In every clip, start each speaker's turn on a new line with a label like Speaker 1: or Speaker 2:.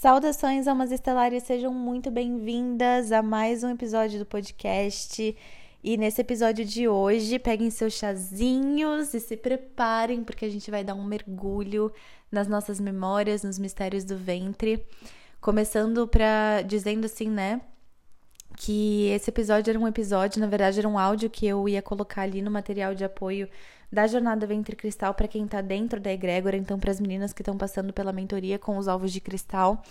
Speaker 1: Saudações, almas estelares, sejam muito bem-vindas a mais um episódio do podcast. E nesse episódio de hoje, peguem seus chazinhos e se preparem, porque a gente vai dar um mergulho nas nossas memórias, nos mistérios do ventre. Começando para dizendo assim, né? Que esse episódio era um episódio, na verdade, era um áudio que eu ia colocar ali no material de apoio da jornada Ventre Cristal para quem está dentro da egrégora, então para as meninas que estão passando pela mentoria com os ovos de cristal,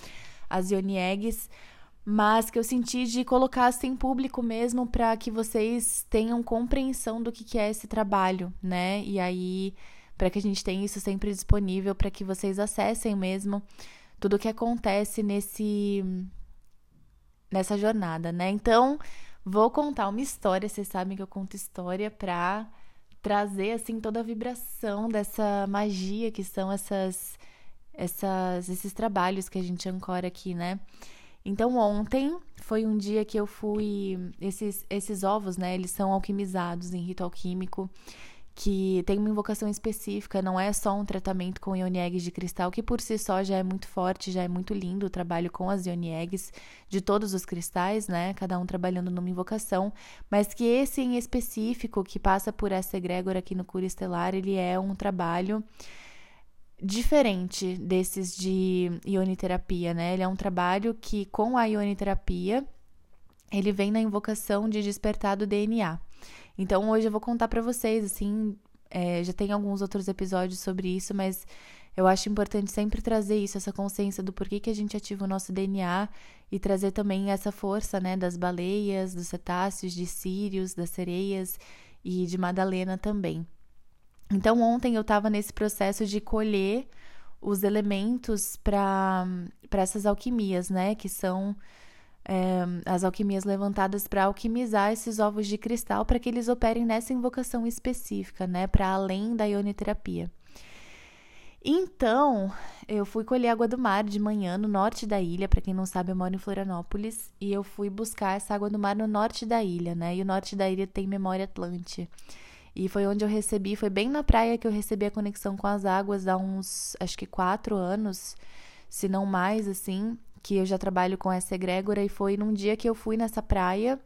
Speaker 1: as Yoni Eggs, mas que eu senti de colocar assim em público mesmo para que vocês tenham compreensão do que, que é esse trabalho, né? E aí, para que a gente tenha isso sempre disponível para que vocês acessem mesmo tudo o que acontece nesse nessa jornada, né? Então, vou contar uma história, vocês sabem que eu conto história para trazer assim toda a vibração dessa magia que são essas essas esses trabalhos que a gente ancora aqui, né? Então ontem foi um dia que eu fui esses esses ovos, né? Eles são alquimizados em rito alquímico que tem uma invocação específica, não é só um tratamento com ione eggs de cristal, que por si só já é muito forte, já é muito lindo o trabalho com as ione eggs de todos os cristais, né? Cada um trabalhando numa invocação, mas que esse em específico, que passa por essa egrégora aqui no Cura Estelar, ele é um trabalho diferente desses de ioniterapia, né? Ele é um trabalho que com a ioniterapia ele vem na invocação de despertar do DNA. Então hoje eu vou contar para vocês, assim, é, já tem alguns outros episódios sobre isso, mas eu acho importante sempre trazer isso, essa consciência do porquê que a gente ativa o nosso DNA e trazer também essa força, né, das baleias, dos cetáceos, de sírios, das sereias e de Madalena também. Então ontem eu estava nesse processo de colher os elementos para essas alquimias, né, que são é, as alquimias levantadas para alquimizar esses ovos de cristal para que eles operem nessa invocação específica, né, para além da ioniterapia. Então, eu fui colher água do mar de manhã no norte da ilha. Para quem não sabe, eu moro em Florianópolis e eu fui buscar essa água do mar no norte da ilha, né? E o norte da ilha tem memória Atlante. E foi onde eu recebi, foi bem na praia que eu recebi a conexão com as águas há uns, acho que quatro anos, se não mais, assim que eu já trabalho com essa egrégora e foi num dia que eu fui nessa praia,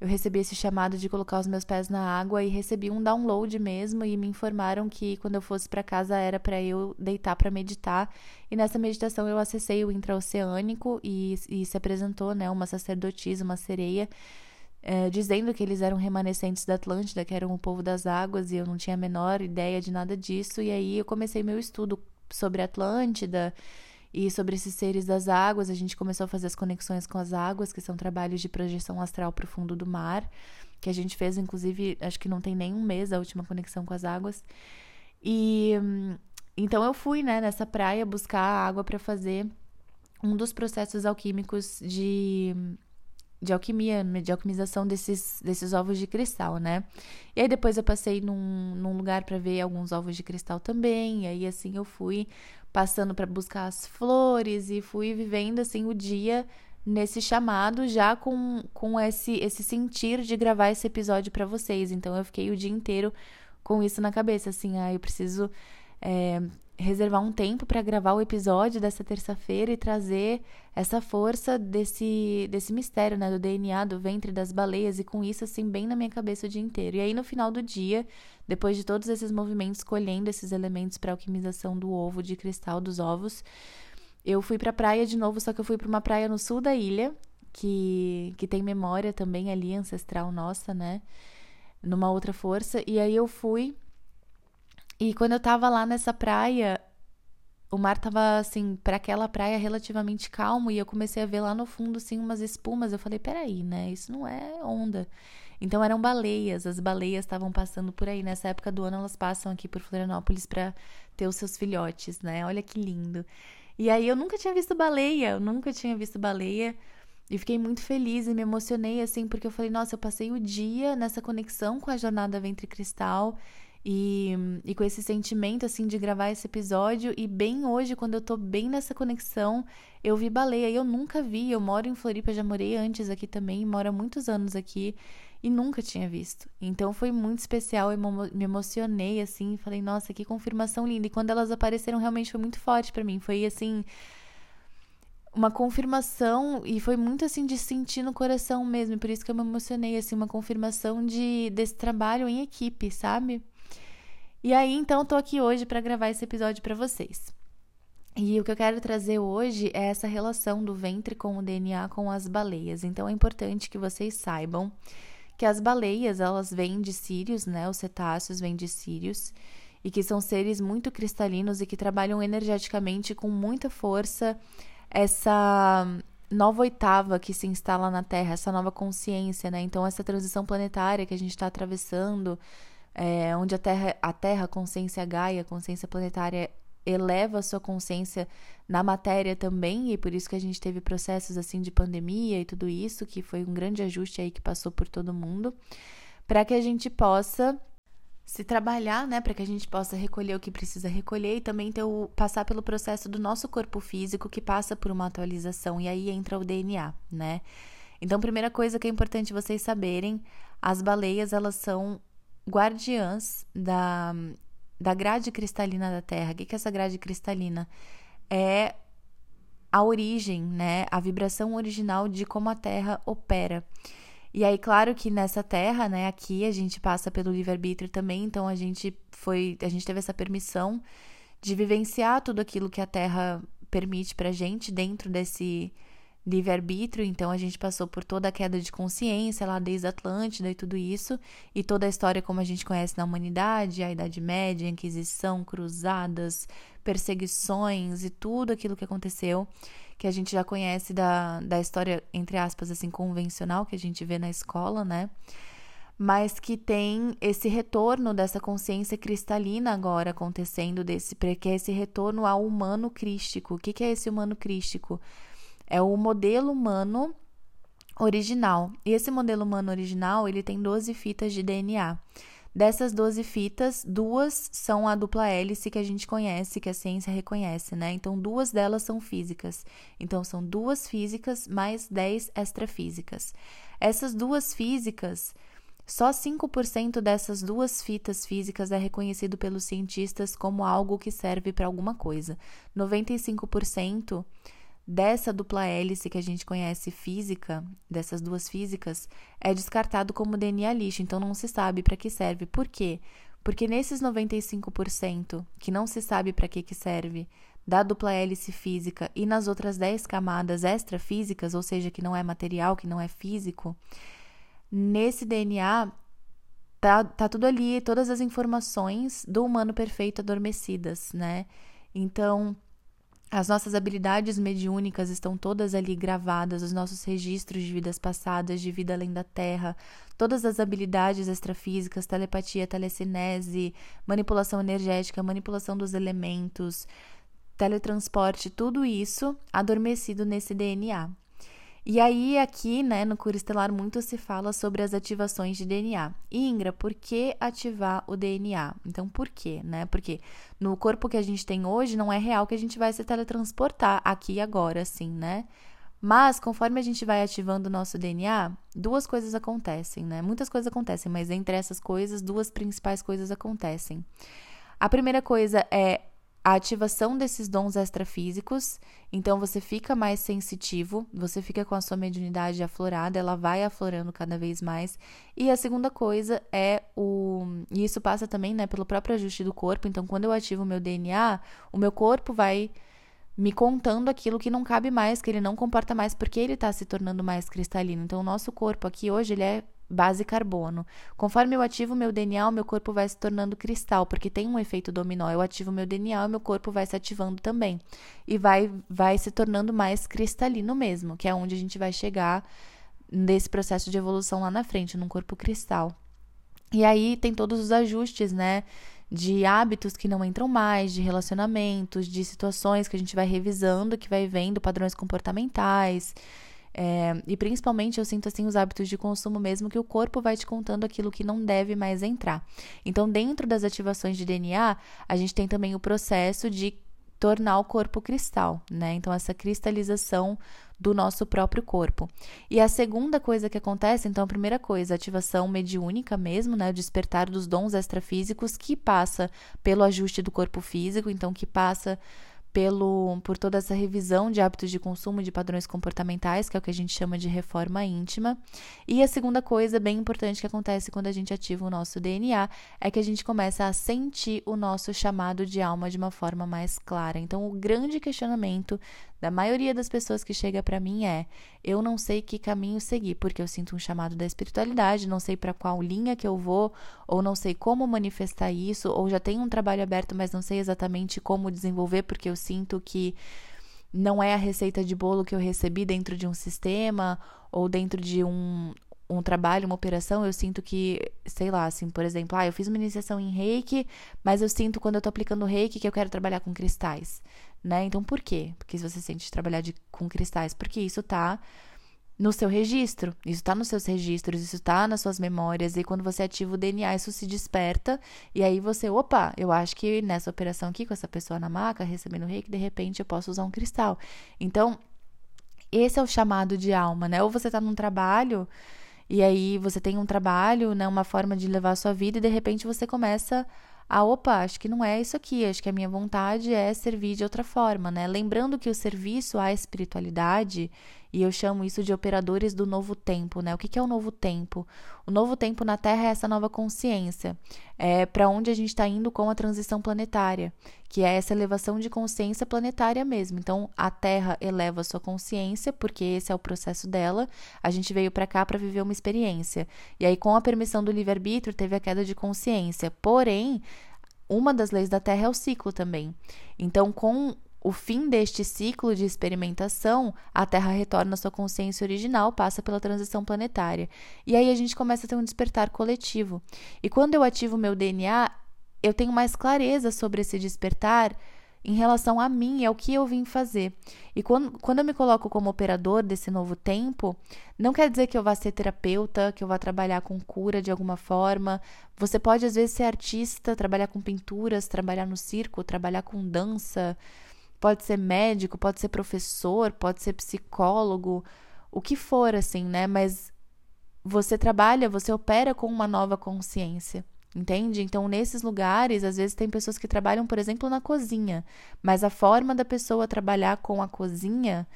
Speaker 1: eu recebi esse chamado de colocar os meus pés na água e recebi um download mesmo e me informaram que quando eu fosse para casa era para eu deitar para meditar. E nessa meditação eu acessei o intraoceânico e, e se apresentou, né, uma sacerdotisa, uma sereia, é, dizendo que eles eram remanescentes da Atlântida, que eram o povo das águas, e eu não tinha a menor ideia de nada disso. E aí eu comecei meu estudo sobre a Atlântida e sobre esses seres das águas, a gente começou a fazer as conexões com as águas, que são trabalhos de projeção astral para o fundo do mar, que a gente fez, inclusive, acho que não tem nem um mês a última conexão com as águas. E então eu fui, né, nessa praia buscar água para fazer um dos processos alquímicos de de alquimia, de alquimização desses, desses ovos de cristal, né? E aí depois eu passei num, num lugar para ver alguns ovos de cristal também, e aí assim eu fui passando para buscar as flores e fui vivendo assim o dia nesse chamado já com, com esse esse sentir de gravar esse episódio para vocês. Então eu fiquei o dia inteiro com isso na cabeça, assim, ah, eu preciso é, reservar um tempo para gravar o episódio dessa terça-feira e trazer essa força desse, desse mistério, né, do DNA, do ventre das baleias, e com isso, assim, bem na minha cabeça o dia inteiro. E aí, no final do dia, depois de todos esses movimentos, colhendo esses elementos para alquimização do ovo, de cristal dos ovos, eu fui para a praia de novo, só que eu fui para uma praia no sul da ilha, que, que tem memória também ali, ancestral nossa, né, numa outra força, e aí eu fui e quando eu tava lá nessa praia, o mar tava assim, para aquela praia relativamente calmo e eu comecei a ver lá no fundo assim umas espumas. Eu falei, peraí, né? Isso não é onda. Então eram baleias, as baleias estavam passando por aí. Nessa época do ano elas passam aqui por Florianópolis para ter os seus filhotes, né? Olha que lindo. E aí eu nunca tinha visto baleia, eu nunca tinha visto baleia. E fiquei muito feliz e me emocionei assim, porque eu falei, nossa, eu passei o dia nessa conexão com a jornada Ventre Cristal e, e com esse sentimento, assim, de gravar esse episódio. E bem hoje, quando eu tô bem nessa conexão, eu vi baleia. Eu nunca vi. Eu moro em Floripa, já morei antes aqui também, moro há muitos anos aqui. E nunca tinha visto. Então foi muito especial. Eu me emocionei, assim. Falei, nossa, que confirmação linda. E quando elas apareceram, realmente foi muito forte para mim. Foi, assim uma confirmação e foi muito assim de sentir no coração mesmo, e por isso que eu me emocionei assim, uma confirmação de desse trabalho em equipe, sabe? E aí, então, tô aqui hoje para gravar esse episódio para vocês. E o que eu quero trazer hoje é essa relação do ventre com o DNA com as baleias. Então é importante que vocês saibam que as baleias, elas vêm de sírios, né? Os cetáceos vêm de sírios e que são seres muito cristalinos e que trabalham energeticamente com muita força essa nova oitava que se instala na Terra, essa nova consciência, né? Então essa transição planetária que a gente está atravessando, é, onde a Terra, a Terra, consciência Gaia, a consciência planetária eleva a sua consciência na matéria também, e por isso que a gente teve processos assim de pandemia e tudo isso, que foi um grande ajuste aí que passou por todo mundo, para que a gente possa se trabalhar, né, para que a gente possa recolher o que precisa recolher e também ter o, passar pelo processo do nosso corpo físico que passa por uma atualização e aí entra o DNA, né? Então, primeira coisa que é importante vocês saberem, as baleias elas são guardiãs da da grade cristalina da Terra. O que é essa grade cristalina? É a origem, né? A vibração original de como a Terra opera. E aí, claro que nessa terra, né, aqui a gente passa pelo livre-arbítrio também, então a gente foi, a gente teve essa permissão de vivenciar tudo aquilo que a terra permite pra gente dentro desse livre-arbítrio, então a gente passou por toda a queda de consciência lá desde Atlântida e tudo isso, e toda a história como a gente conhece na humanidade, a Idade Média, a Inquisição, cruzadas, perseguições e tudo aquilo que aconteceu, que a gente já conhece da, da história, entre aspas, assim, convencional que a gente vê na escola, né? Mas que tem esse retorno dessa consciência cristalina agora acontecendo, desse, que é esse retorno ao humano crístico. O que, que é esse humano crístico? É o modelo humano original. E esse modelo humano original, ele tem 12 fitas de DNA. Dessas 12 fitas, duas são a dupla hélice que a gente conhece, que a ciência reconhece, né? Então, duas delas são físicas. Então, são duas físicas mais 10 extrafísicas. Essas duas físicas, só 5% dessas duas fitas físicas é reconhecido pelos cientistas como algo que serve para alguma coisa. 95% dessa dupla hélice que a gente conhece física, dessas duas físicas, é descartado como DNA lixo, então não se sabe para que serve. Por quê? Porque nesses 95% que não se sabe para que, que serve da dupla hélice física e nas outras 10 camadas extrafísicas, ou seja, que não é material, que não é físico, nesse DNA tá, tá tudo ali, todas as informações do humano perfeito adormecidas, né? Então, as nossas habilidades mediúnicas estão todas ali gravadas, os nossos registros de vidas passadas, de vida além da Terra, todas as habilidades extrafísicas, telepatia, telecinese, manipulação energética, manipulação dos elementos, teletransporte, tudo isso adormecido nesse DNA. E aí, aqui, né, no Cura Estelar, muito se fala sobre as ativações de DNA. Ingra, por que ativar o DNA? Então, por quê, né? Porque no corpo que a gente tem hoje, não é real que a gente vai se teletransportar aqui e agora, assim, né? Mas, conforme a gente vai ativando o nosso DNA, duas coisas acontecem, né? Muitas coisas acontecem, mas entre essas coisas, duas principais coisas acontecem. A primeira coisa é a ativação desses dons extrafísicos, então você fica mais sensitivo, você fica com a sua mediunidade aflorada, ela vai aflorando cada vez mais. E a segunda coisa é o. E isso passa também né, pelo próprio ajuste do corpo, então quando eu ativo o meu DNA, o meu corpo vai me contando aquilo que não cabe mais, que ele não comporta mais, porque ele está se tornando mais cristalino. Então, o nosso corpo aqui hoje, ele é base carbono. Conforme eu ativo meu DNA, o meu corpo vai se tornando cristal, porque tem um efeito dominó. Eu ativo meu DNA, o meu corpo vai se ativando também. E vai, vai se tornando mais cristalino mesmo, que é onde a gente vai chegar nesse processo de evolução lá na frente, num corpo cristal. E aí tem todos os ajustes, né? De hábitos que não entram mais, de relacionamentos, de situações que a gente vai revisando, que vai vendo padrões comportamentais. É, e principalmente eu sinto assim os hábitos de consumo mesmo que o corpo vai te contando aquilo que não deve mais entrar. Então, dentro das ativações de DNA, a gente tem também o processo de tornar o corpo cristal, né? Então, essa cristalização do nosso próprio corpo. E a segunda coisa que acontece, então, a primeira coisa, ativação mediúnica mesmo, né? O despertar dos dons extrafísicos que passa pelo ajuste do corpo físico, então, que passa pelo por toda essa revisão de hábitos de consumo de padrões comportamentais, que é o que a gente chama de reforma íntima. E a segunda coisa bem importante que acontece quando a gente ativa o nosso DNA é que a gente começa a sentir o nosso chamado de alma de uma forma mais clara. Então, o grande questionamento da maioria das pessoas que chega para mim é: eu não sei que caminho seguir, porque eu sinto um chamado da espiritualidade, não sei para qual linha que eu vou, ou não sei como manifestar isso, ou já tenho um trabalho aberto, mas não sei exatamente como desenvolver, porque eu sinto que não é a receita de bolo que eu recebi dentro de um sistema ou dentro de um, um trabalho, uma operação, eu sinto que, sei lá, assim, por exemplo, ah, eu fiz uma iniciação em reiki, mas eu sinto quando eu tô aplicando reiki que eu quero trabalhar com cristais, né? Então, por quê? Porque se você sente trabalhar de, com cristais, porque isso tá no seu registro, isso tá nos seus registros, isso tá nas suas memórias, e quando você ativa o DNA, isso se desperta, e aí você, opa, eu acho que nessa operação aqui, com essa pessoa na maca, recebendo reiki, de repente eu posso usar um cristal. Então, esse é o chamado de alma, né? Ou você tá num trabalho e aí você tem um trabalho, né, uma forma de levar a sua vida e de repente você começa opa, acho que não é isso aqui, acho que a minha vontade é servir de outra forma, né? Lembrando que o serviço à espiritualidade, e eu chamo isso de operadores do novo tempo, né? O que é o novo tempo? O novo tempo na Terra é essa nova consciência, é para onde a gente está indo com a transição planetária, que é essa elevação de consciência planetária mesmo. Então, a Terra eleva a sua consciência, porque esse é o processo dela. A gente veio para cá para viver uma experiência. E aí, com a permissão do livre-arbítrio, teve a queda de consciência. Porém, uma das leis da Terra é o ciclo também. Então, com o fim deste ciclo de experimentação, a Terra retorna à sua consciência original, passa pela transição planetária. E aí a gente começa a ter um despertar coletivo. E quando eu ativo o meu DNA, eu tenho mais clareza sobre esse despertar em relação a mim e ao que eu vim fazer. E quando, quando eu me coloco como operador desse novo tempo, não quer dizer que eu vá ser terapeuta, que eu vá trabalhar com cura de alguma forma. Você pode, às vezes, ser artista, trabalhar com pinturas, trabalhar no circo, trabalhar com dança Pode ser médico, pode ser professor, pode ser psicólogo, o que for, assim, né? Mas você trabalha, você opera com uma nova consciência. Entende? Então, nesses lugares, às vezes tem pessoas que trabalham, por exemplo, na cozinha, mas a forma da pessoa trabalhar com a cozinha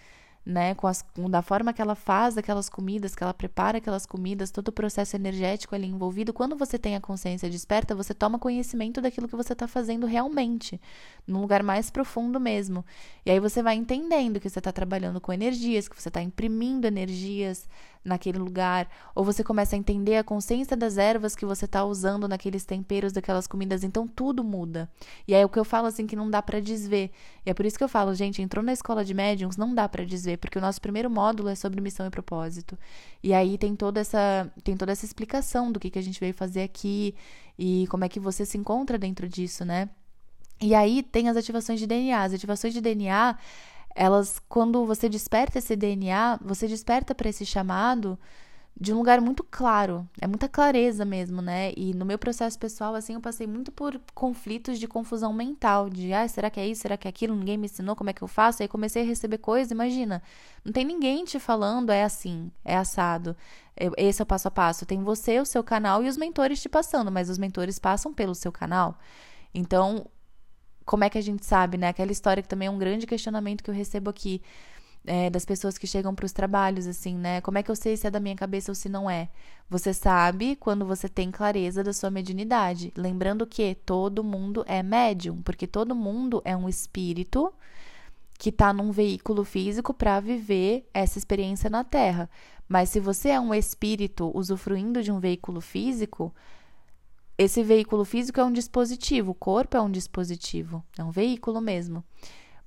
Speaker 1: né, com, as, com da forma que ela faz aquelas comidas, que ela prepara aquelas comidas, todo o processo energético ali envolvido. Quando você tem a consciência desperta, você toma conhecimento daquilo que você está fazendo realmente, num lugar mais profundo mesmo. E aí você vai entendendo que você está trabalhando com energias, que você está imprimindo energias, naquele lugar, ou você começa a entender a consciência das ervas que você está usando naqueles temperos daquelas comidas, então tudo muda. E é o que eu falo assim que não dá para desver. E é por isso que eu falo, gente, entrou na escola de médiums, não dá para desver, porque o nosso primeiro módulo é sobre missão e propósito. E aí tem toda essa tem toda essa explicação do que que a gente veio fazer aqui e como é que você se encontra dentro disso, né? E aí tem as ativações de DNA. As ativações de DNA elas, quando você desperta esse DNA, você desperta para esse chamado de um lugar muito claro, é muita clareza mesmo, né? E no meu processo pessoal, assim, eu passei muito por conflitos de confusão mental, de, ah, será que é isso, será que é aquilo, ninguém me ensinou como é que eu faço, aí comecei a receber coisas, imagina, não tem ninguém te falando, é assim, é assado, esse é o passo a passo, tem você, o seu canal e os mentores te passando, mas os mentores passam pelo seu canal, então como é que a gente sabe, né? Aquela história que também é um grande questionamento que eu recebo aqui. É, das pessoas que chegam para os trabalhos, assim, né? Como é que eu sei se é da minha cabeça ou se não é? Você sabe quando você tem clareza da sua mediunidade. Lembrando que todo mundo é médium, porque todo mundo é um espírito que está num veículo físico para viver essa experiência na Terra. Mas se você é um espírito usufruindo de um veículo físico, esse veículo físico é um dispositivo, o corpo é um dispositivo, é um veículo mesmo.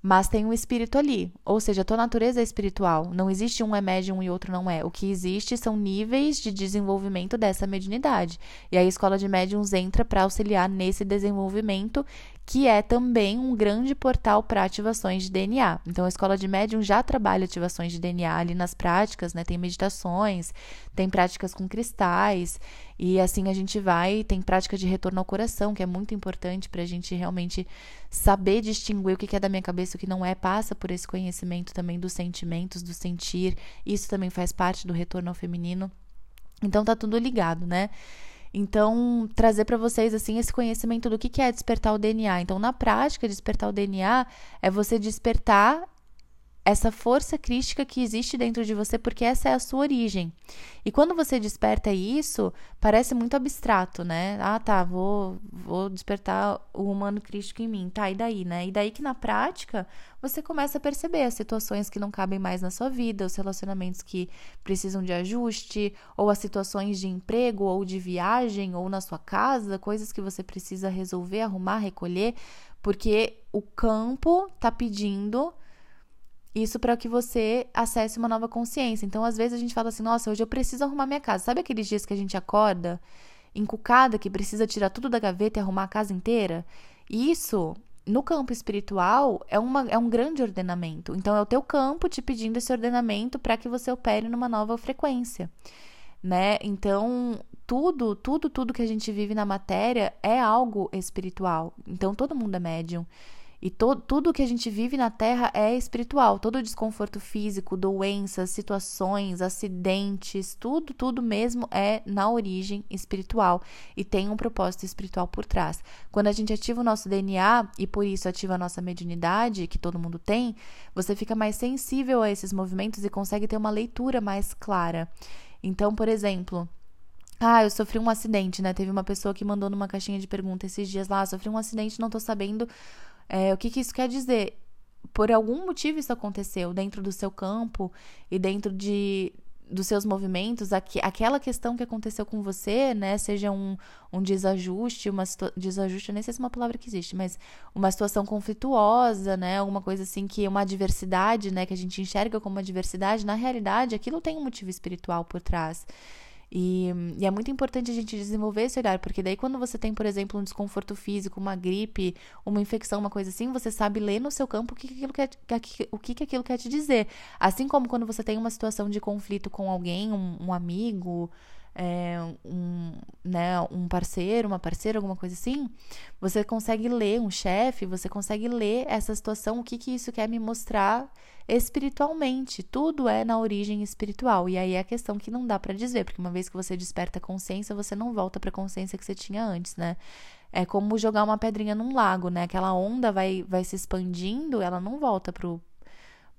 Speaker 1: Mas tem um espírito ali, ou seja, a tua natureza é espiritual. Não existe um é médium e outro não é. O que existe são níveis de desenvolvimento dessa mediunidade. E a escola de médiums entra para auxiliar nesse desenvolvimento que é também um grande portal para ativações de DNA. Então, a escola de médium já trabalha ativações de DNA ali nas práticas, né? Tem meditações, tem práticas com cristais, e assim a gente vai. Tem prática de retorno ao coração, que é muito importante para a gente realmente saber distinguir o que é da minha cabeça e o que não é. Passa por esse conhecimento também dos sentimentos, do sentir. Isso também faz parte do retorno ao feminino. Então, tá tudo ligado, né? Então, trazer para vocês assim esse conhecimento do que é despertar o DNA. Então, na prática, despertar o DNA é você despertar essa força crística que existe dentro de você, porque essa é a sua origem. E quando você desperta isso, parece muito abstrato, né? Ah, tá, vou, vou despertar o humano crístico em mim. Tá, e daí, né? E daí que na prática você começa a perceber as situações que não cabem mais na sua vida, os relacionamentos que precisam de ajuste, ou as situações de emprego, ou de viagem, ou na sua casa, coisas que você precisa resolver, arrumar, recolher, porque o campo tá pedindo isso para que você acesse uma nova consciência. Então, às vezes a gente fala assim: "Nossa, hoje eu preciso arrumar minha casa". Sabe aqueles dias que a gente acorda encucada, que precisa tirar tudo da gaveta e arrumar a casa inteira? Isso no campo espiritual é, uma, é um grande ordenamento. Então, é o teu campo te pedindo esse ordenamento para que você opere numa nova frequência, né? Então, tudo, tudo, tudo que a gente vive na matéria é algo espiritual. Então, todo mundo é médium. E to, tudo que a gente vive na Terra é espiritual. Todo desconforto físico, doenças, situações, acidentes, tudo, tudo mesmo é na origem espiritual e tem um propósito espiritual por trás. Quando a gente ativa o nosso DNA e por isso ativa a nossa mediunidade, que todo mundo tem, você fica mais sensível a esses movimentos e consegue ter uma leitura mais clara. Então, por exemplo, ah, eu sofri um acidente, né? Teve uma pessoa que mandou numa caixinha de pergunta esses dias lá, sofri um acidente, não tô sabendo é, o que, que isso quer dizer? Por algum motivo isso aconteceu dentro do seu campo e dentro de, dos seus movimentos, aqu aquela questão que aconteceu com você, né, seja um, um desajuste, uma desajuste, nem sei se é uma palavra que existe, mas uma situação conflituosa, né, alguma coisa assim que uma adversidade, né, que a gente enxerga como uma adversidade, na realidade aquilo tem um motivo espiritual por trás. E, e, é muito importante a gente desenvolver esse olhar, porque daí quando você tem, por exemplo, um desconforto físico, uma gripe, uma infecção, uma coisa assim, você sabe ler no seu campo o que, aquilo quer, o que, aquilo quer te dizer. Assim como quando você tem uma situação de conflito com alguém, um, um amigo, é, um, né, um parceiro, uma parceira, alguma coisa assim, você consegue ler um chefe, você consegue ler essa situação, o que, que isso quer me mostrar espiritualmente. Tudo é na origem espiritual. E aí é a questão que não dá para dizer, porque uma vez que você desperta a consciência, você não volta para a consciência que você tinha antes, né? É como jogar uma pedrinha num lago, né? Aquela onda vai, vai se expandindo, ela não volta pro,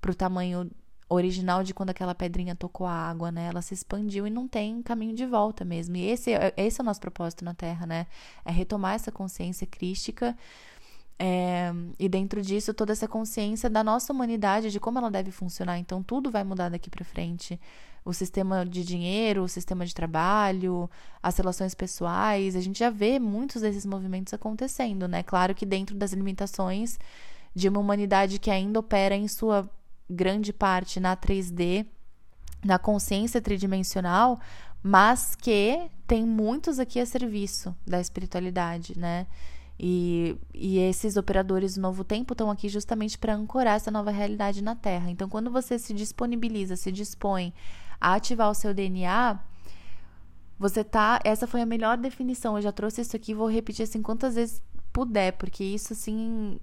Speaker 1: pro tamanho original de quando aquela pedrinha tocou a água, né? Ela se expandiu e não tem caminho de volta mesmo. E esse, é, esse é o nosso propósito na Terra, né? É retomar essa consciência crística é, e dentro disso toda essa consciência da nossa humanidade, de como ela deve funcionar. Então tudo vai mudar daqui para frente. O sistema de dinheiro, o sistema de trabalho, as relações pessoais, a gente já vê muitos desses movimentos acontecendo, né? Claro que dentro das limitações de uma humanidade que ainda opera em sua grande parte na 3D, na consciência tridimensional, mas que tem muitos aqui a serviço da espiritualidade, né? E, e esses operadores do novo tempo estão aqui justamente para ancorar essa nova realidade na Terra. Então, quando você se disponibiliza, se dispõe a ativar o seu DNA, você tá. Essa foi a melhor definição. Eu já trouxe isso aqui, vou repetir assim quantas vezes puder, porque isso assim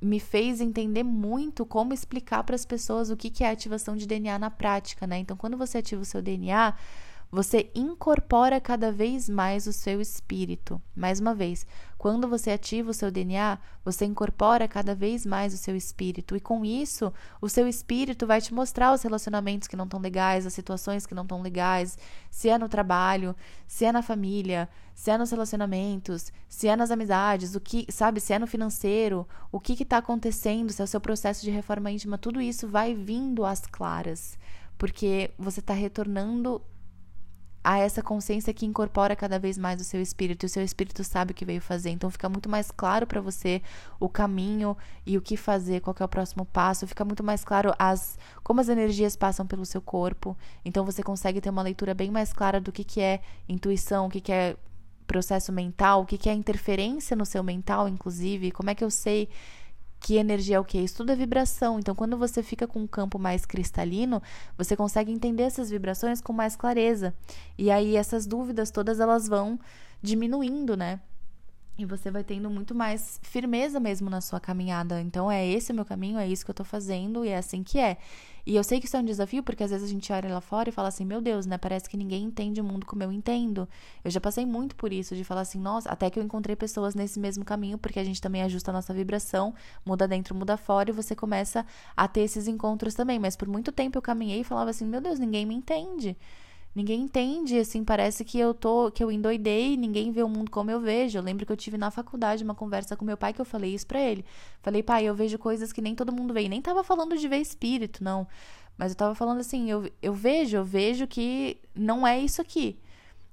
Speaker 1: me fez entender muito como explicar para as pessoas o que, que é ativação de DNA na prática, né? Então, quando você ativa o seu DNA, você incorpora cada vez mais o seu espírito. Mais uma vez, quando você ativa o seu DNA, você incorpora cada vez mais o seu espírito. E com isso, o seu espírito vai te mostrar os relacionamentos que não estão legais, as situações que não estão legais, se é no trabalho, se é na família, se é nos relacionamentos, se é nas amizades, o que, sabe, se é no financeiro, o que está acontecendo, se é o seu processo de reforma íntima, tudo isso vai vindo às claras. Porque você está retornando a essa consciência que incorpora cada vez mais o seu espírito, e o seu espírito sabe o que veio fazer. Então fica muito mais claro para você o caminho e o que fazer, qual é o próximo passo, fica muito mais claro as como as energias passam pelo seu corpo. Então você consegue ter uma leitura bem mais clara do que que é intuição, o que que é processo mental, o que que é interferência no seu mental, inclusive, como é que eu sei que energia é o que? Isso tudo é vibração. Então, quando você fica com um campo mais cristalino, você consegue entender essas vibrações com mais clareza. E aí essas dúvidas todas elas vão diminuindo, né? E você vai tendo muito mais firmeza mesmo na sua caminhada. Então, é esse o meu caminho, é isso que eu tô fazendo e é assim que é. E eu sei que isso é um desafio, porque às vezes a gente olha lá fora e fala assim, meu Deus, né? Parece que ninguém entende o mundo como eu entendo. Eu já passei muito por isso, de falar assim, nossa, até que eu encontrei pessoas nesse mesmo caminho, porque a gente também ajusta a nossa vibração, muda dentro, muda fora, e você começa a ter esses encontros também. Mas por muito tempo eu caminhei e falava assim, meu Deus, ninguém me entende. Ninguém entende, assim, parece que eu tô, que eu endoidei, ninguém vê o mundo como eu vejo. Eu lembro que eu tive na faculdade uma conversa com meu pai que eu falei isso para ele. Falei, pai, eu vejo coisas que nem todo mundo vê. E nem tava falando de ver espírito, não. Mas eu tava falando assim, eu, eu vejo, eu vejo que não é isso aqui.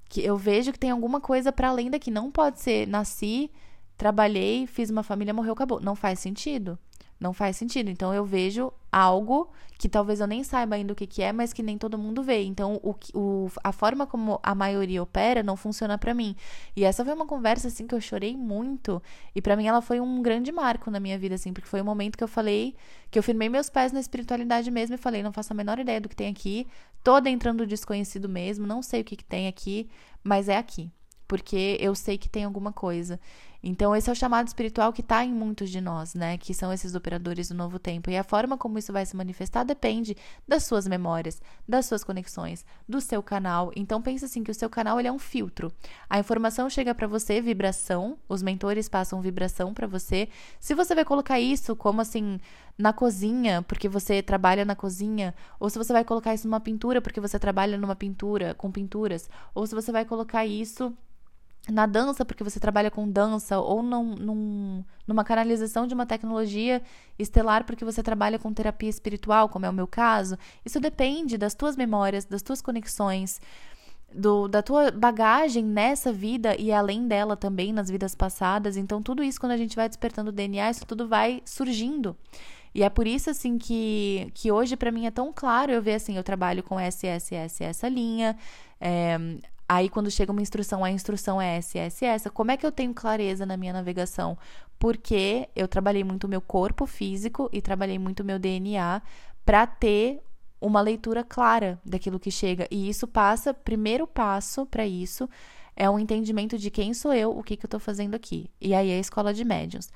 Speaker 1: Que eu vejo que tem alguma coisa para além daqui. Não pode ser nasci, trabalhei, fiz uma família, morreu, acabou. Não faz sentido. Não faz sentido. Então eu vejo algo que talvez eu nem saiba ainda o que, que é, mas que nem todo mundo vê. Então o, o, a forma como a maioria opera não funciona para mim. E essa foi uma conversa assim que eu chorei muito. E para mim ela foi um grande marco na minha vida, assim, porque foi o um momento que eu falei, que eu firmei meus pés na espiritualidade mesmo e falei, não faço a menor ideia do que tem aqui. Tô entrando desconhecido mesmo, não sei o que, que tem aqui, mas é aqui. Porque eu sei que tem alguma coisa. Então, esse é o chamado espiritual que está em muitos de nós, né? Que são esses operadores do novo tempo. E a forma como isso vai se manifestar depende das suas memórias, das suas conexões, do seu canal. Então, pense assim que o seu canal ele é um filtro. A informação chega para você, vibração, os mentores passam vibração para você. Se você vai colocar isso como assim na cozinha, porque você trabalha na cozinha, ou se você vai colocar isso numa pintura, porque você trabalha numa pintura, com pinturas, ou se você vai colocar isso na dança, porque você trabalha com dança, ou num, num, numa canalização de uma tecnologia estelar, porque você trabalha com terapia espiritual, como é o meu caso, isso depende das tuas memórias, das tuas conexões, do, da tua bagagem nessa vida e além dela também, nas vidas passadas. Então, tudo isso, quando a gente vai despertando o DNA, isso tudo vai surgindo. E é por isso, assim, que, que hoje para mim é tão claro eu ver, assim, eu trabalho com SSS essa linha, é, Aí, quando chega uma instrução, a instrução é essa, essa, essa. Como é que eu tenho clareza na minha navegação? Porque eu trabalhei muito o meu corpo físico e trabalhei muito o meu DNA para ter uma leitura clara daquilo que chega. E isso passa, primeiro passo para isso é um entendimento de quem sou eu, o que, que eu estou fazendo aqui. E aí é a escola de médiuns.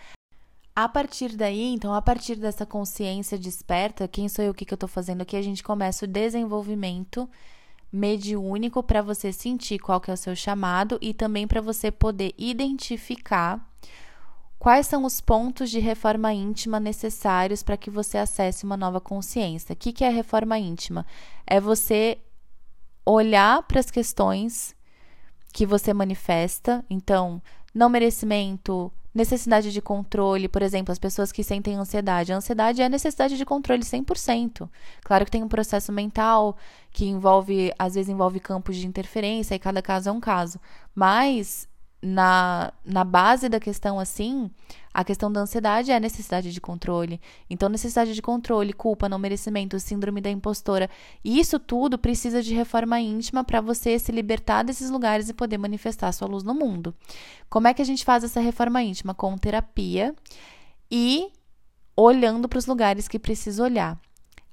Speaker 1: A partir daí, então, a partir dessa consciência desperta, quem sou eu, o que, que eu estou fazendo aqui, a gente começa o desenvolvimento mediúnico para você sentir qual que é o seu chamado e também para você poder identificar quais são os pontos de reforma íntima necessários para que você acesse uma nova consciência. O que, que é reforma íntima? É você olhar para as questões que você manifesta, então, não merecimento, necessidade de controle, por exemplo, as pessoas que sentem ansiedade. A ansiedade é necessidade de controle 100%. Claro que tem um processo mental que envolve, às vezes envolve campos de interferência e cada caso é um caso. Mas na, na base da questão assim, a questão da ansiedade é a necessidade de controle. Então, necessidade de controle, culpa, não merecimento, síndrome da impostora. E isso tudo precisa de reforma íntima para você se libertar desses lugares e poder manifestar sua luz no mundo. Como é que a gente faz essa reforma íntima? Com terapia e olhando para os lugares que precisa olhar.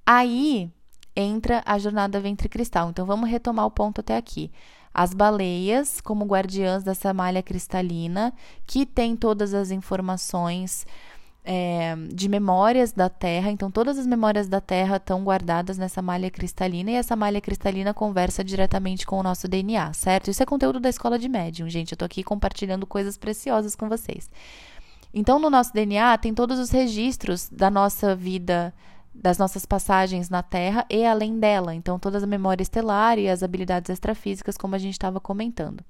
Speaker 1: Aí entra a jornada ventre cristal. Então, vamos retomar o ponto até aqui as baleias como guardiãs dessa malha cristalina, que tem todas as informações é, de memórias da Terra. Então, todas as memórias da Terra estão guardadas nessa malha cristalina e essa malha cristalina conversa diretamente com o nosso DNA, certo? Isso é conteúdo da escola de médium, gente. Eu tô aqui compartilhando coisas preciosas com vocês. Então, no nosso DNA tem todos os registros da nossa vida das nossas passagens na Terra e além dela. Então, toda a memória estelar e as habilidades extrafísicas, como a gente estava comentando.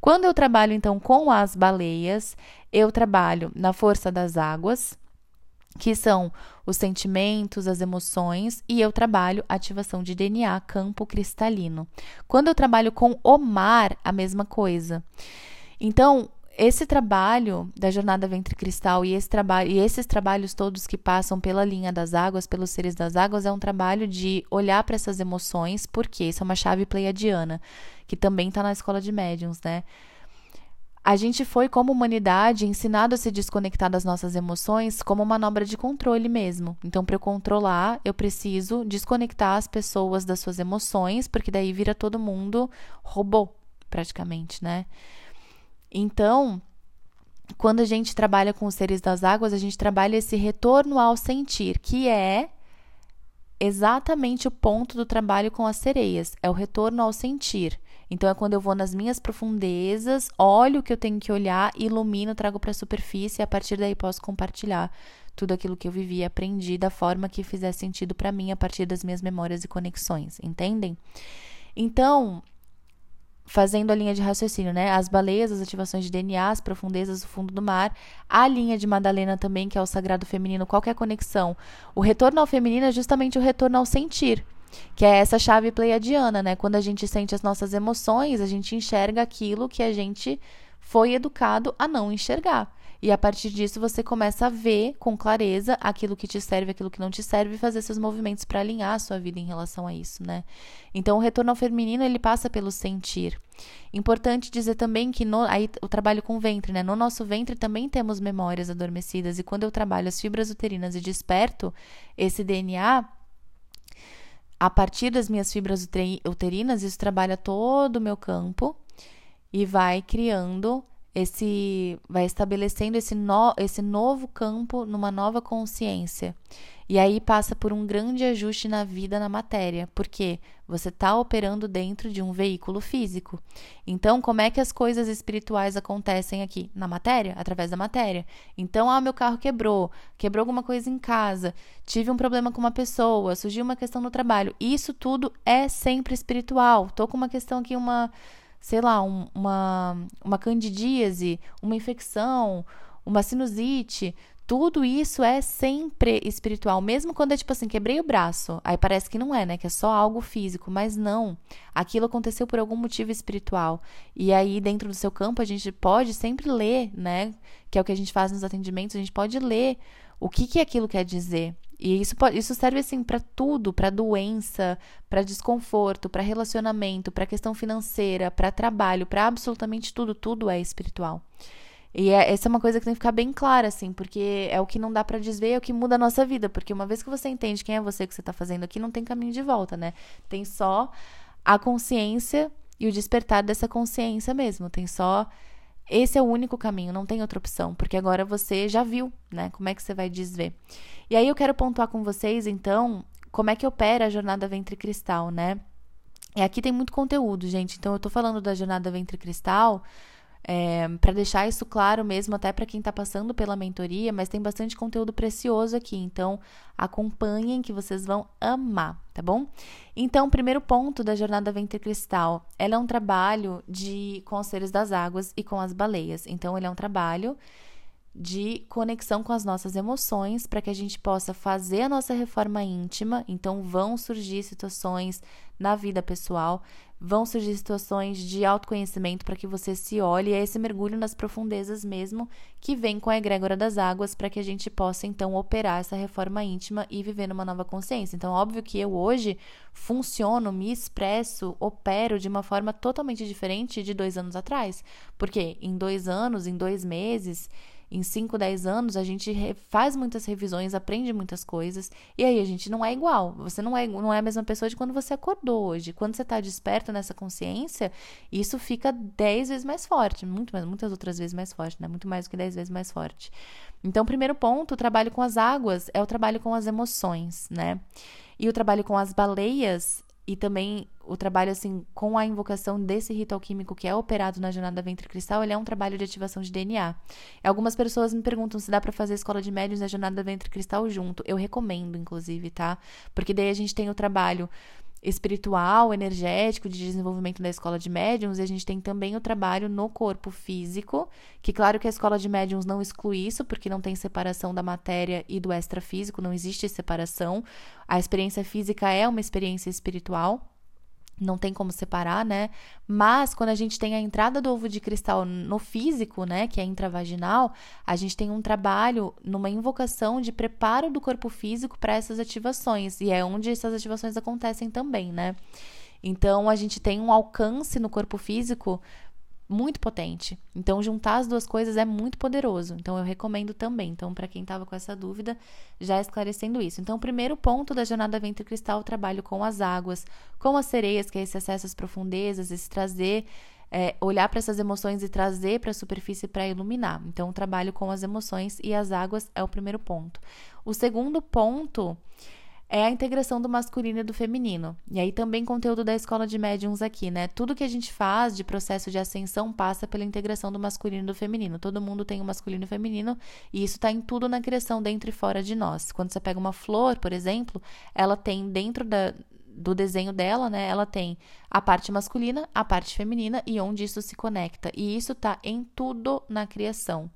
Speaker 1: Quando eu trabalho, então, com as baleias, eu trabalho na força das águas, que são os sentimentos, as emoções, e eu trabalho ativação de DNA, campo cristalino. Quando eu trabalho com o mar, a mesma coisa. Então, esse trabalho da jornada ventre cristal e, esse trabalho, e esses trabalhos todos que passam pela linha das águas, pelos seres das águas, é um trabalho de olhar para essas emoções, porque isso é uma chave pleiadiana, que também está na escola de médiums, né? A gente foi, como humanidade, ensinado a se desconectar das nossas emoções como manobra de controle mesmo. Então, para eu controlar, eu preciso desconectar as pessoas das suas emoções, porque daí vira todo mundo robô, praticamente, né? Então, quando a gente trabalha com os seres das águas, a gente trabalha esse retorno ao sentir, que é exatamente o ponto do trabalho com as sereias, é o retorno ao sentir. Então é quando eu vou nas minhas profundezas, olho o que eu tenho que olhar, ilumino, trago para a superfície e a partir daí posso compartilhar tudo aquilo que eu vivi e aprendi da forma que fizer sentido para mim a partir das minhas memórias e conexões, entendem? Então, fazendo a linha de raciocínio, né? As baleias, as ativações de DNA, as profundezas do fundo do mar, a linha de Madalena também, que é o sagrado feminino, qual é conexão? O retorno ao feminino é justamente o retorno ao sentir, que é essa chave pleiadiana, né? Quando a gente sente as nossas emoções, a gente enxerga aquilo que a gente foi educado a não enxergar. E a partir disso você começa a ver com clareza aquilo que te serve, aquilo que não te serve e fazer seus movimentos para alinhar a sua vida em relação a isso, né? Então o retorno ao feminino ele passa pelo sentir. Importante dizer também que no, aí o trabalho com o ventre, né? No nosso ventre também temos memórias adormecidas e quando eu trabalho as fibras uterinas e desperto esse DNA, a partir das minhas fibras uterinas, isso trabalha todo o meu campo e vai criando esse vai estabelecendo esse, no, esse novo campo numa nova consciência. E aí passa por um grande ajuste na vida na matéria, porque você está operando dentro de um veículo físico. Então, como é que as coisas espirituais acontecem aqui? Na matéria, através da matéria. Então, ah, meu carro quebrou, quebrou alguma coisa em casa, tive um problema com uma pessoa, surgiu uma questão no trabalho. Isso tudo é sempre espiritual. Tô com uma questão aqui, uma sei lá, um, uma, uma candidíase, uma infecção, uma sinusite, tudo isso é sempre espiritual, mesmo quando é tipo assim, quebrei o braço, aí parece que não é, né, que é só algo físico, mas não. Aquilo aconteceu por algum motivo espiritual. E aí dentro do seu campo a gente pode sempre ler, né, que é o que a gente faz nos atendimentos, a gente pode ler o que que aquilo quer dizer. E isso, pode, isso serve assim para tudo, para doença, para desconforto, para relacionamento, para questão financeira, para trabalho, para absolutamente tudo, tudo é espiritual. E é, essa é uma coisa que tem que ficar bem clara, assim, porque é o que não dá para desver, é o que muda a nossa vida. Porque uma vez que você entende quem é você que você tá fazendo aqui, não tem caminho de volta, né? Tem só a consciência e o despertar dessa consciência mesmo. Tem só. Esse é o único caminho, não tem outra opção, porque agora você já viu, né? Como é que você vai desver? E aí eu quero pontuar com vocês, então, como é que opera a jornada ventre cristal, né? E aqui tem muito conteúdo, gente. Então eu tô falando da jornada ventre cristal é, para deixar isso claro mesmo, até para quem está passando pela mentoria, mas tem bastante conteúdo precioso aqui, então acompanhem que vocês vão amar, tá bom? Então, primeiro ponto da jornada Ventre Cristal, ela é um trabalho de com os seres das águas e com as baleias. Então, ele é um trabalho de conexão com as nossas emoções para que a gente possa fazer a nossa reforma íntima. Então, vão surgir situações na vida pessoal, vão surgir situações de autoconhecimento para que você se olhe e é esse mergulho nas profundezas mesmo que vem com a egrégora das águas para que a gente possa então operar essa reforma íntima e viver numa nova consciência. Então, óbvio que eu hoje funciono, me expresso, opero de uma forma totalmente diferente de dois anos atrás, porque em dois anos, em dois meses em 5, 10 anos, a gente faz muitas revisões, aprende muitas coisas, e aí a gente não é igual. Você não é, não é a mesma pessoa de quando você acordou hoje. Quando você está desperto nessa consciência, isso fica 10 vezes mais forte, muito mais, muitas outras vezes mais forte, né? Muito mais do que 10 vezes mais forte. Então, primeiro ponto, o trabalho com as águas é o trabalho com as emoções, né? E o trabalho com as baleias e também o trabalho assim com a invocação desse rito alquímico que é operado na jornada ventre cristal, ele é um trabalho de ativação de DNA. Algumas pessoas me perguntam se dá para fazer a escola de médiuns na jornada ventre cristal junto. Eu recomendo, inclusive, tá? Porque daí a gente tem o trabalho espiritual, energético, de desenvolvimento da escola de médiums, e a gente tem também o trabalho no corpo físico, que claro que a escola de médiums não exclui isso, porque não tem separação da matéria e do extrafísico, não existe separação. A experiência física é uma experiência espiritual não tem como separar, né? Mas quando a gente tem a entrada do ovo de cristal no físico, né, que é intravaginal, a gente tem um trabalho numa invocação de preparo do corpo físico para essas ativações, e é onde essas ativações acontecem também, né? Então a gente tem um alcance no corpo físico muito potente. Então, juntar as duas coisas é muito poderoso. Então, eu recomendo também. Então, para quem estava com essa dúvida, já esclarecendo isso. Então, o primeiro ponto da jornada Ventre Cristal, o trabalho com as águas, com as sereias, que é esse acesso às profundezas, esse trazer, é, olhar para essas emoções e trazer para a superfície para iluminar. Então, o trabalho com as emoções e as águas é o primeiro ponto. O segundo ponto é a integração do masculino e do feminino. E aí também conteúdo da escola de médiums aqui, né? Tudo que a gente faz de processo de ascensão passa pela integração do masculino e do feminino. Todo mundo tem o um masculino e o feminino, e isso está em tudo na criação dentro e fora de nós. Quando você pega uma flor, por exemplo, ela tem dentro da, do desenho dela, né, ela tem a parte masculina, a parte feminina e onde isso se conecta. E isso tá em tudo na criação.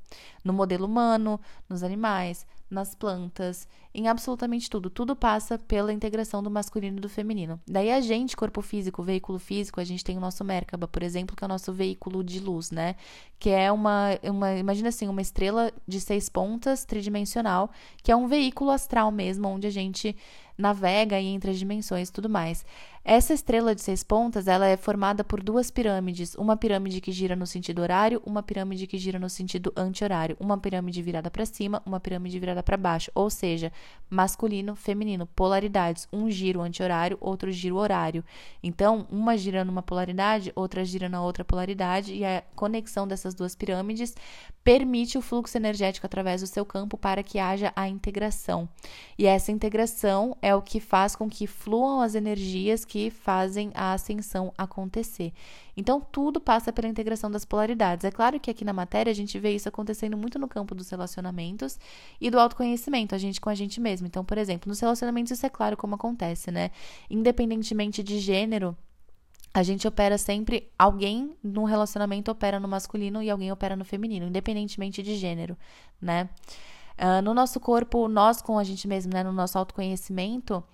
Speaker 1: No modelo humano, nos animais, nas plantas, em absolutamente tudo. Tudo passa pela integração do masculino e do feminino. Daí a gente, corpo físico, veículo físico, a gente tem o nosso Merkaba, por exemplo, que é o nosso veículo de luz, né? Que é uma, uma imagina assim, uma estrela de seis pontas tridimensional, que é um veículo astral mesmo, onde a gente navega entre as dimensões e tudo mais. Essa estrela de seis pontas, ela é formada por duas pirâmides, uma pirâmide que gira no sentido horário, uma pirâmide que gira no sentido anti-horário, uma pirâmide virada para cima, uma pirâmide virada para baixo, ou seja, masculino, feminino, polaridades, um giro anti-horário, outro giro horário. Então, uma gira numa polaridade, outra gira na outra polaridade e a conexão dessas duas pirâmides permite o fluxo energético através do seu campo para que haja a integração. E essa integração é o que faz com que fluam as energias que que fazem a ascensão acontecer. Então, tudo passa pela integração das polaridades. É claro que aqui na matéria a gente vê isso acontecendo muito no campo dos relacionamentos e do autoconhecimento, a gente com a gente mesmo. Então, por exemplo, nos relacionamentos isso é claro como acontece, né? Independentemente de gênero, a gente opera sempre. Alguém no relacionamento opera no masculino e alguém opera no feminino, independentemente de gênero, né? Uh, no nosso corpo, nós com a gente mesmo, né? No nosso autoconhecimento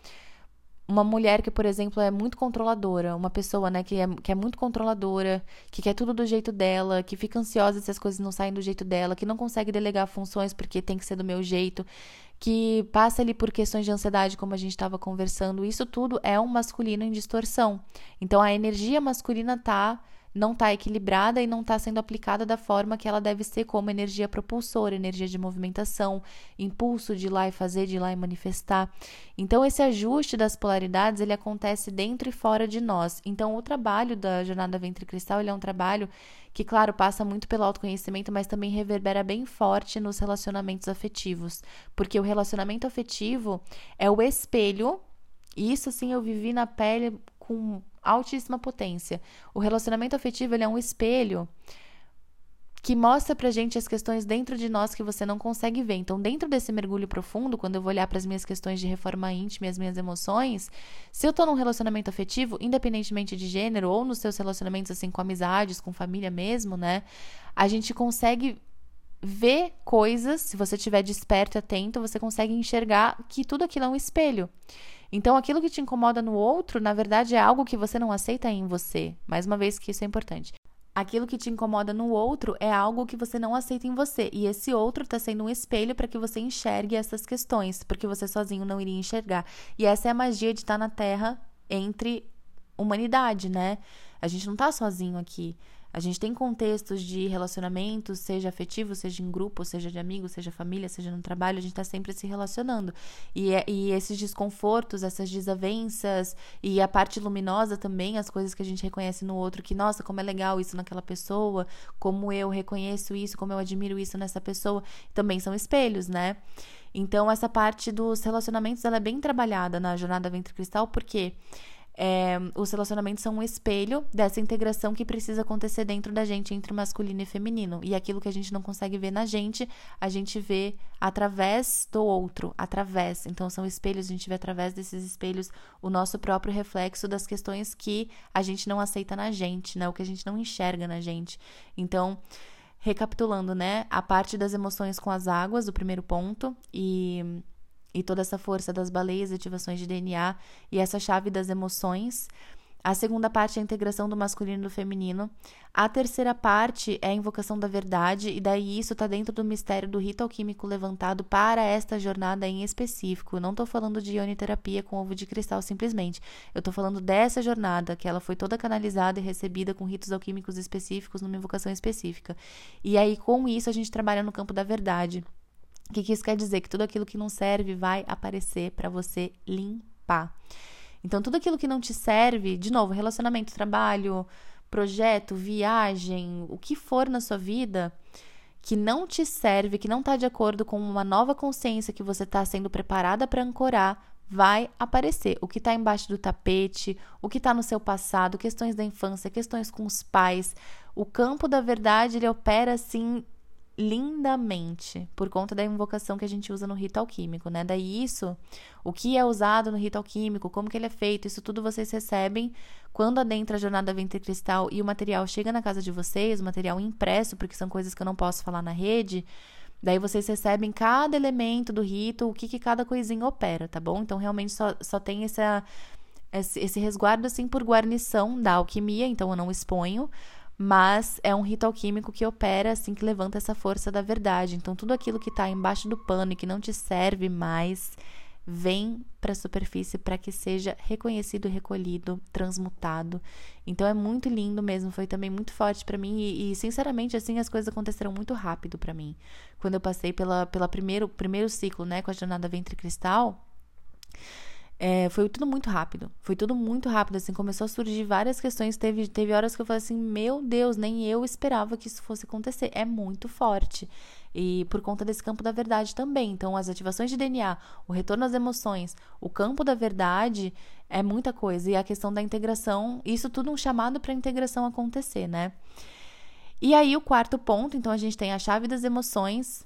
Speaker 1: uma mulher que, por exemplo, é muito controladora, uma pessoa, né, que é, que é muito controladora, que quer tudo do jeito dela, que fica ansiosa se as coisas não saem do jeito dela, que não consegue delegar funções porque tem que ser do meu jeito, que passa ali por questões de ansiedade, como a gente estava conversando, isso tudo é um masculino em distorção. Então a energia masculina tá não está equilibrada e não está sendo aplicada da forma que ela deve ser, como energia propulsora, energia de movimentação, impulso de ir lá e fazer, de ir lá e manifestar. Então, esse ajuste das polaridades ele acontece dentro e fora de nós. Então, o trabalho da Jornada Ventre Cristal ele é um trabalho que, claro, passa muito pelo autoconhecimento, mas também reverbera bem forte nos relacionamentos afetivos, porque o relacionamento afetivo é o espelho. E isso, assim, eu vivi na pele com altíssima potência. O relacionamento afetivo ele é um espelho que mostra pra gente as questões dentro de nós que você não consegue ver. Então, dentro desse mergulho profundo, quando eu vou olhar para as minhas questões de reforma íntima e as minhas emoções, se eu tô num relacionamento afetivo, independentemente de gênero, ou nos seus relacionamentos assim com amizades, com família mesmo, né? A gente consegue ver coisas, se você estiver desperto e atento, você consegue enxergar que tudo aquilo é um espelho. Então, aquilo que te incomoda no outro, na verdade, é algo que você não aceita em você. Mais uma vez que isso é importante. Aquilo que te incomoda no outro é algo que você não aceita em você. E esse outro está sendo um espelho para que você enxergue essas questões, porque você sozinho não iria enxergar. E essa é a magia de estar na Terra entre humanidade, né? A gente não está sozinho aqui. A gente tem contextos de relacionamentos, seja afetivo, seja em grupo, seja de amigos, seja família, seja no trabalho, a gente está sempre se relacionando. E, é, e esses desconfortos, essas desavenças e a parte luminosa também, as coisas que a gente reconhece no outro, que, nossa, como é legal isso naquela pessoa, como eu reconheço isso, como eu admiro isso nessa pessoa, também são espelhos, né? Então, essa parte dos relacionamentos, ela é bem trabalhada na Jornada Ventre Cristal, porque é, os relacionamentos são um espelho dessa integração que precisa acontecer dentro da gente entre masculino e feminino. E aquilo que a gente não consegue ver na gente, a gente vê através do outro, através. Então são espelhos, a gente vê através desses espelhos o nosso próprio reflexo das questões que a gente não aceita na gente, né? O que a gente não enxerga na gente. Então, recapitulando, né? A parte das emoções com as águas, o primeiro ponto, e e toda essa força das baleias, ativações de DNA e essa chave das emoções. A segunda parte é a integração do masculino e do feminino. A terceira parte é a invocação da verdade, e daí isso está dentro do mistério do rito alquímico levantado para esta jornada em específico. Eu não estou falando de ioniterapia com ovo de cristal simplesmente. Eu estou falando dessa jornada, que ela foi toda canalizada e recebida com ritos alquímicos específicos, numa invocação específica. E aí, com isso, a gente trabalha no campo da verdade. O que, que isso quer dizer? Que tudo aquilo que não serve vai aparecer para você limpar. Então, tudo aquilo que não te serve, de novo, relacionamento, trabalho, projeto, viagem, o que for na sua vida que não te serve, que não está de acordo com uma nova consciência que você está sendo preparada para ancorar, vai aparecer. O que está embaixo do tapete, o que está no seu passado, questões da infância, questões com os pais. O campo da verdade ele opera assim lindamente por conta da invocação que a gente usa no rito alquímico, né? Daí isso, o que é usado no rito alquímico, como que ele é feito, isso tudo vocês recebem quando adentra a jornada Ventre Cristal e o material chega na casa de vocês, o material impresso, porque são coisas que eu não posso falar na rede. Daí vocês recebem cada elemento do rito, o que, que cada coisinha opera, tá bom? Então realmente só, só tem essa, esse, esse resguardo assim por guarnição da alquimia, então eu não exponho mas é um rito alquímico que opera assim que levanta essa força da verdade. Então tudo aquilo que está embaixo do pano e que não te serve mais vem para a superfície para que seja reconhecido, recolhido, transmutado. Então é muito lindo mesmo, foi também muito forte para mim e, e, sinceramente assim as coisas aconteceram muito rápido para mim. Quando eu passei pela pela primeiro primeiro ciclo, né, com a jornada ventre cristal, é, foi tudo muito rápido. Foi tudo muito rápido, assim, começou a surgir várias questões. Teve, teve horas que eu falei assim, meu Deus, nem eu esperava que isso fosse acontecer. É muito forte. E por conta desse campo da verdade também. Então, as ativações de DNA, o retorno às emoções, o campo da verdade é muita coisa. E a questão da integração, isso tudo um chamado para a integração acontecer, né? E aí, o quarto ponto, então, a gente tem a chave das emoções,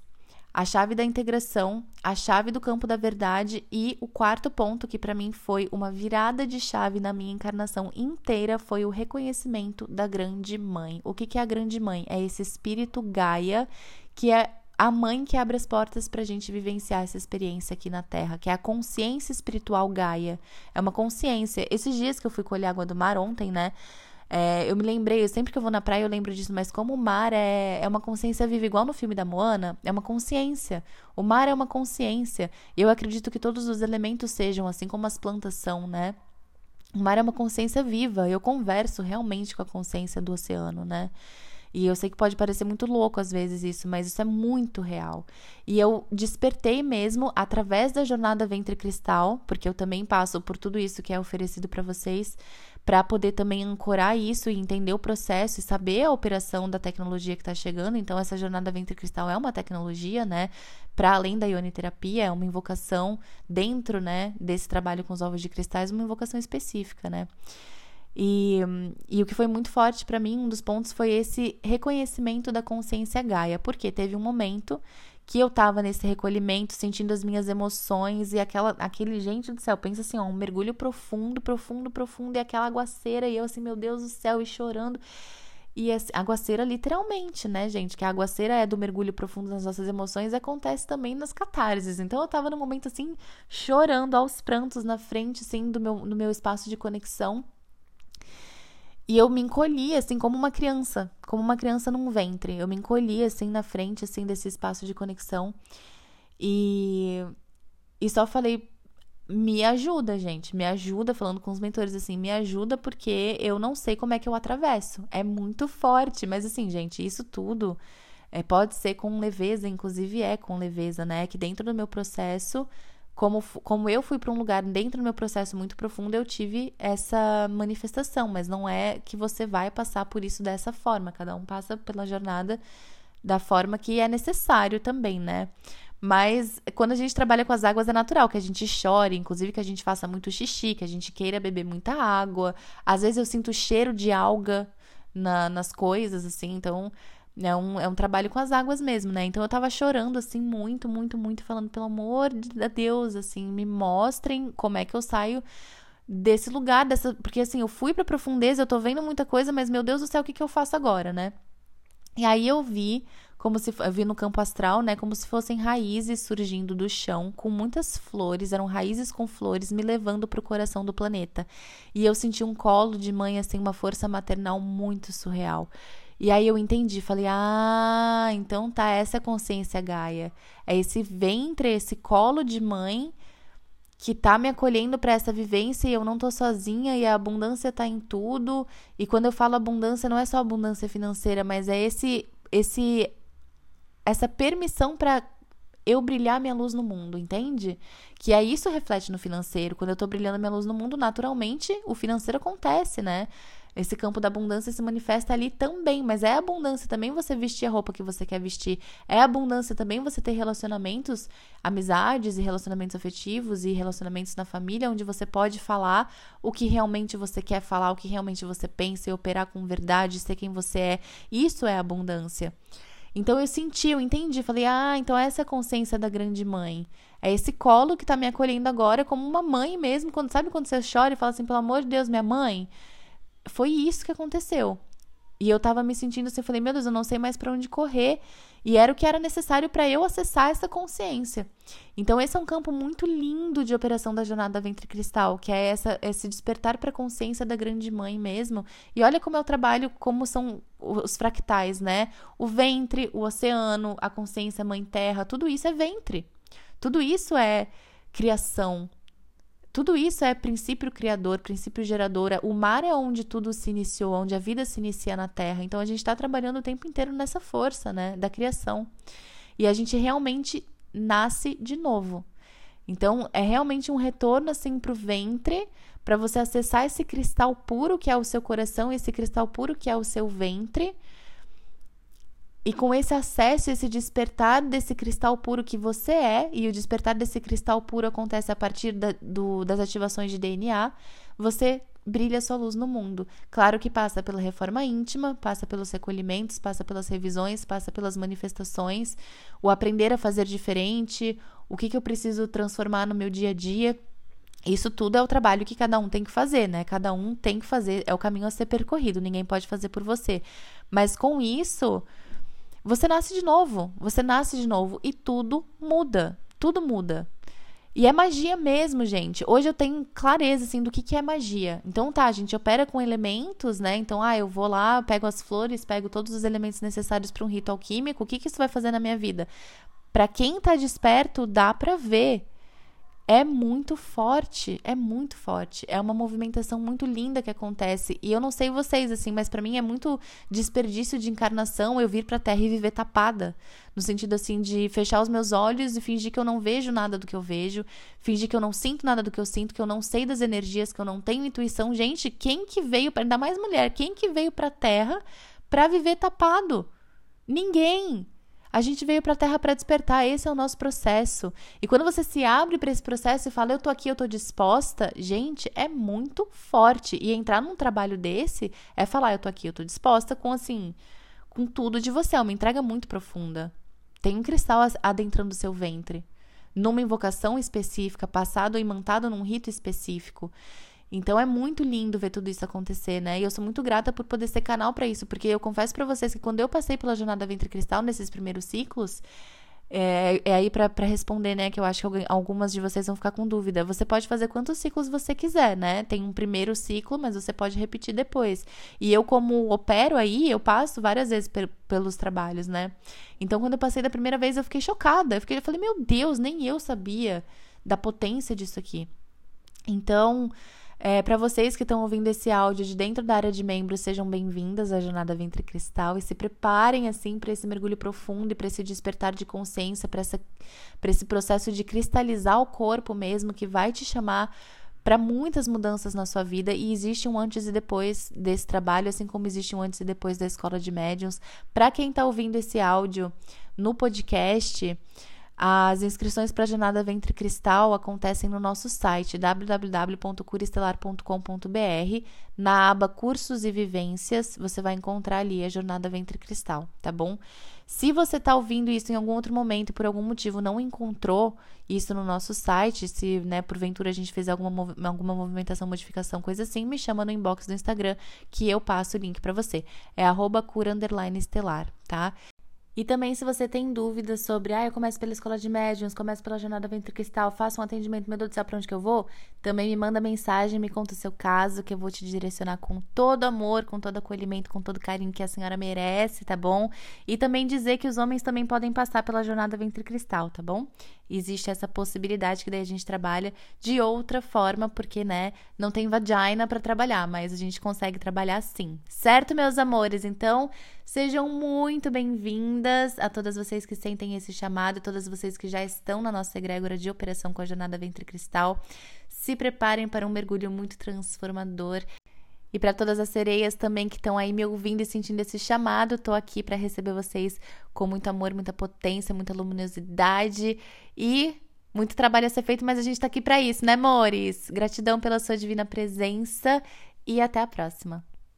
Speaker 1: a chave da integração, a chave do campo da verdade e o quarto ponto que para mim foi uma virada de chave na minha encarnação inteira foi o reconhecimento da grande mãe. O que, que é a grande mãe? É esse espírito Gaia que é a mãe que abre as portas para a gente vivenciar essa experiência aqui na Terra, que é a consciência espiritual Gaia. É uma consciência. Esses dias que eu fui colher água do mar ontem, né? É, eu me lembrei, sempre que eu vou na praia eu lembro disso, mas como o mar é, é uma consciência viva, igual no filme da Moana, é uma consciência. O mar é uma consciência. E eu acredito que todos os elementos sejam, assim como as plantas são, né? O mar é uma consciência viva. Eu converso realmente com a consciência do oceano, né? E eu sei que pode parecer muito louco às vezes isso, mas isso é muito real. E eu despertei mesmo através da jornada Ventre Cristal, porque eu também passo por tudo isso que é oferecido para vocês, para poder também ancorar isso e entender o processo e saber a operação da tecnologia que está chegando. Então, essa jornada Ventre Cristal é uma tecnologia, né? Para além da ioniterapia, é uma invocação dentro, né, desse trabalho com os ovos de cristais, uma invocação específica, né? E, e o que foi muito forte para mim, um dos pontos foi esse reconhecimento da consciência Gaia, porque teve um momento que eu tava nesse recolhimento, sentindo as minhas emoções e aquela, aquele, gente do céu, pensa assim, ó, um mergulho profundo, profundo, profundo e aquela aguaceira e eu assim, meu Deus do céu, e chorando. E aguaceira literalmente, né, gente? Que a aguaceira é do mergulho profundo nas nossas emoções acontece também nas catarses. Então eu tava no momento assim, chorando aos prantos na frente, assim, do meu, no meu espaço de conexão. E eu me encolhi, assim, como uma criança, como uma criança num ventre. Eu me encolhi, assim, na frente, assim, desse espaço de conexão. E, e só falei, me ajuda, gente, me ajuda, falando com os mentores, assim, me ajuda porque eu não sei como é que eu atravesso. É muito forte, mas assim, gente, isso tudo é, pode ser com leveza, inclusive é com leveza, né? Que dentro do meu processo como, como eu fui para um lugar dentro do meu processo muito profundo, eu tive essa manifestação, mas não é que você vai passar por isso dessa forma. Cada um passa pela jornada da forma que é necessário também, né? Mas quando a gente trabalha com as águas é natural que a gente chore, inclusive que a gente faça muito xixi, que a gente queira beber muita água. Às vezes eu sinto cheiro de alga na, nas coisas, assim, então é um, é um trabalho com as águas mesmo, né? Então eu tava chorando, assim, muito, muito, muito, falando, pelo amor de Deus, assim, me mostrem como é que eu saio desse lugar, dessa. Porque assim, eu fui pra profundeza, eu tô vendo muita coisa, mas meu Deus do céu, o que, que eu faço agora, né? E aí eu vi como se eu vi no campo astral, né, como se fossem raízes surgindo do chão com muitas flores, eram raízes com flores me levando para o coração do planeta. E eu senti um colo de mãe assim, uma força maternal muito surreal. E aí eu entendi, falei: "Ah, então tá essa consciência Gaia. É esse ventre, esse colo de mãe que tá me acolhendo para essa vivência e eu não tô sozinha e a abundância tá em tudo. E quando eu falo abundância, não é só abundância financeira, mas é esse esse essa permissão para eu brilhar minha luz no mundo, entende? Que é isso reflete no financeiro. Quando eu tô brilhando minha luz no mundo, naturalmente o financeiro acontece, né? Esse campo da abundância se manifesta ali também, mas é abundância também você vestir a roupa que você quer vestir. É abundância também você ter relacionamentos, amizades e relacionamentos afetivos e relacionamentos na família onde você pode falar o que realmente você quer falar, o que realmente você pensa e operar com verdade, ser quem você é. Isso é abundância. Então eu senti, eu entendi, falei: "Ah, então essa é a consciência da grande mãe. É esse colo que tá me acolhendo agora como uma mãe mesmo, quando sabe quando você chora e fala assim: "Pelo amor de Deus, minha mãe, foi isso que aconteceu. E eu tava me sentindo assim, eu falei, meu Deus, eu não sei mais para onde correr. E era o que era necessário para eu acessar essa consciência. Então, esse é um campo muito lindo de operação da jornada Ventre Cristal, que é essa, esse despertar para a consciência da grande mãe mesmo. E olha como eu trabalho, como são os fractais, né? O ventre, o oceano, a consciência mãe terra, tudo isso é ventre. Tudo isso é criação, tudo isso é princípio criador, princípio gerador. O mar é onde tudo se iniciou, onde a vida se inicia na Terra. Então a gente está trabalhando o tempo inteiro nessa força, né, da criação. E a gente realmente nasce de novo. Então é realmente um retorno assim para o ventre, para você acessar esse cristal puro que é o seu coração, esse cristal puro que é o seu ventre e com esse acesso, esse despertar desse cristal puro que você é, e o despertar desse cristal puro acontece a partir da, do, das ativações de DNA, você brilha sua luz no mundo. Claro que passa pela reforma íntima, passa pelos recolhimentos, passa pelas revisões, passa pelas manifestações, o aprender a fazer diferente, o que, que eu preciso transformar no meu dia a dia. Isso tudo é o trabalho que cada um tem que fazer, né? Cada um tem que fazer, é o caminho a ser percorrido, ninguém pode fazer por você. Mas com isso, você nasce de novo, você nasce de novo e tudo muda, tudo muda. E é magia mesmo, gente. Hoje eu tenho clareza, assim, do que, que é magia. Então, tá, a gente opera com elementos, né? Então, ah, eu vou lá, pego as flores, pego todos os elementos necessários para um rito alquímico. O que, que isso vai fazer na minha vida? Para quem tá desperto, dá para ver é muito forte, é muito forte. É uma movimentação muito linda que acontece. E eu não sei vocês assim, mas para mim é muito desperdício de encarnação eu vir pra Terra e viver tapada, no sentido assim de fechar os meus olhos e fingir que eu não vejo nada do que eu vejo, fingir que eu não sinto nada do que eu sinto, que eu não sei das energias, que eu não tenho intuição. Gente, quem que veio para ainda mais mulher, quem que veio pra Terra para viver tapado? Ninguém. A gente veio para a Terra para despertar, esse é o nosso processo. E quando você se abre para esse processo e fala, eu tô aqui, eu tô disposta, gente, é muito forte. E entrar num trabalho desse é falar, eu tô aqui, eu tô disposta com assim, com tudo de você, é uma entrega muito profunda. Tem um cristal adentrando o seu ventre, numa invocação específica, passado ou imantado num rito específico. Então é muito lindo ver tudo isso acontecer, né? E eu sou muito grata por poder ser canal para isso, porque eu confesso para vocês que quando eu passei pela jornada Ventre Cristal nesses primeiros ciclos, é, é aí para responder, né? Que eu acho que algumas de vocês vão ficar com dúvida. Você pode fazer quantos ciclos você quiser, né? Tem um primeiro ciclo, mas você pode repetir depois. E eu, como opero aí, eu passo várias vezes pelos trabalhos, né? Então, quando eu passei da primeira vez, eu fiquei chocada. Eu, fiquei, eu falei, meu Deus, nem eu sabia da potência disso aqui. Então, é, para vocês que estão ouvindo esse áudio de dentro da área de membros, sejam bem-vindas à Jornada Ventre Cristal e se preparem assim para esse mergulho profundo e para esse despertar de consciência, para esse processo de cristalizar o corpo mesmo, que vai te chamar para muitas mudanças na sua vida e existe um antes e depois desse trabalho, assim como existe um antes e depois da escola de médiums. Para quem está ouvindo esse áudio no podcast, as inscrições para a Jornada Ventre Cristal acontecem no nosso site www.curistelar.com.br. Na aba Cursos e Vivências, você vai encontrar ali a Jornada Ventre Cristal, tá bom? Se você está ouvindo isso em algum outro momento e por algum motivo não encontrou isso no nosso site, se né, porventura a gente fez alguma, alguma movimentação, modificação, coisa assim, me chama no inbox do Instagram que eu passo o link para você. É arroba cura estelar, tá? E também, se você tem dúvidas sobre, ah, eu começo pela escola de médiums, começo pela jornada ventre cristal, faço um atendimento, meu Deus do céu, pra onde que eu vou? Também me manda mensagem, me conta o seu caso, que eu vou te direcionar com todo amor, com todo acolhimento, com todo carinho que a senhora merece, tá bom? E também dizer que os homens também podem passar pela jornada ventre cristal, tá bom? Existe essa possibilidade que daí a gente trabalha de outra forma, porque, né, não tem vagina para trabalhar, mas a gente consegue trabalhar sim. Certo, meus amores? Então, sejam muito bem-vindas a todas vocês que sentem esse chamado, todas vocês que já estão na nossa egrégora de operação com a jornada Ventre Cristal. Se preparem para um mergulho muito transformador E para todas as sereias também que estão aí me ouvindo e sentindo esse chamado, tô aqui para receber vocês com muito amor, muita potência, muita luminosidade e muito trabalho a ser feito, mas a gente tá aqui para isso, né, amores? Gratidão pela sua divina presença e até a próxima.